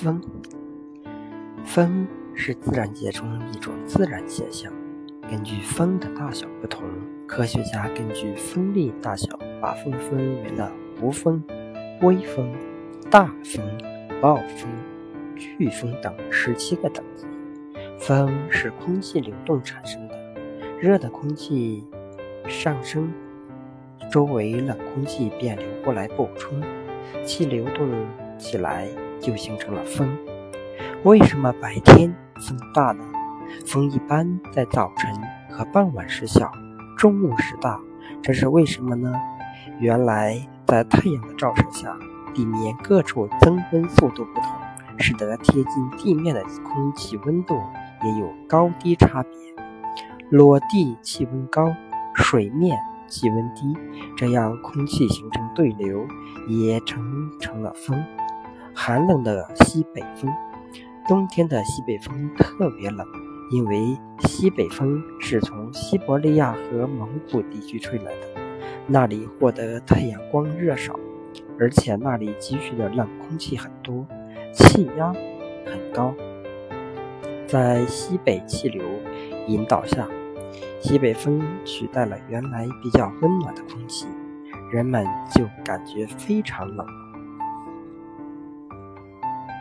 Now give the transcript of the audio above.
风，风是自然界中一种自然现象。根据风的大小不同，科学家根据风力大小，把风分为了无风、微风、大风、暴风、飓风等十七个等级。风是空气流动产生的，热的空气上升，周围冷空气便流过来补充，气流动起来。就形成了风。为什么白天风大呢？风一般在早晨和傍晚时小，中午时大。这是为什么呢？原来在太阳的照射下，地面各处增温速度不同，使得贴近地面的空气温度也有高低差别。裸地气温高，水面气温低，这样空气形成对流，也成成了风。寒冷的西北风，冬天的西北风特别冷，因为西北风是从西伯利亚和蒙古地区吹来的，那里获得太阳光热少，而且那里积蓄的冷空气很多，气压很高。在西北气流引导下，西北风取代了原来比较温暖的空气，人们就感觉非常冷。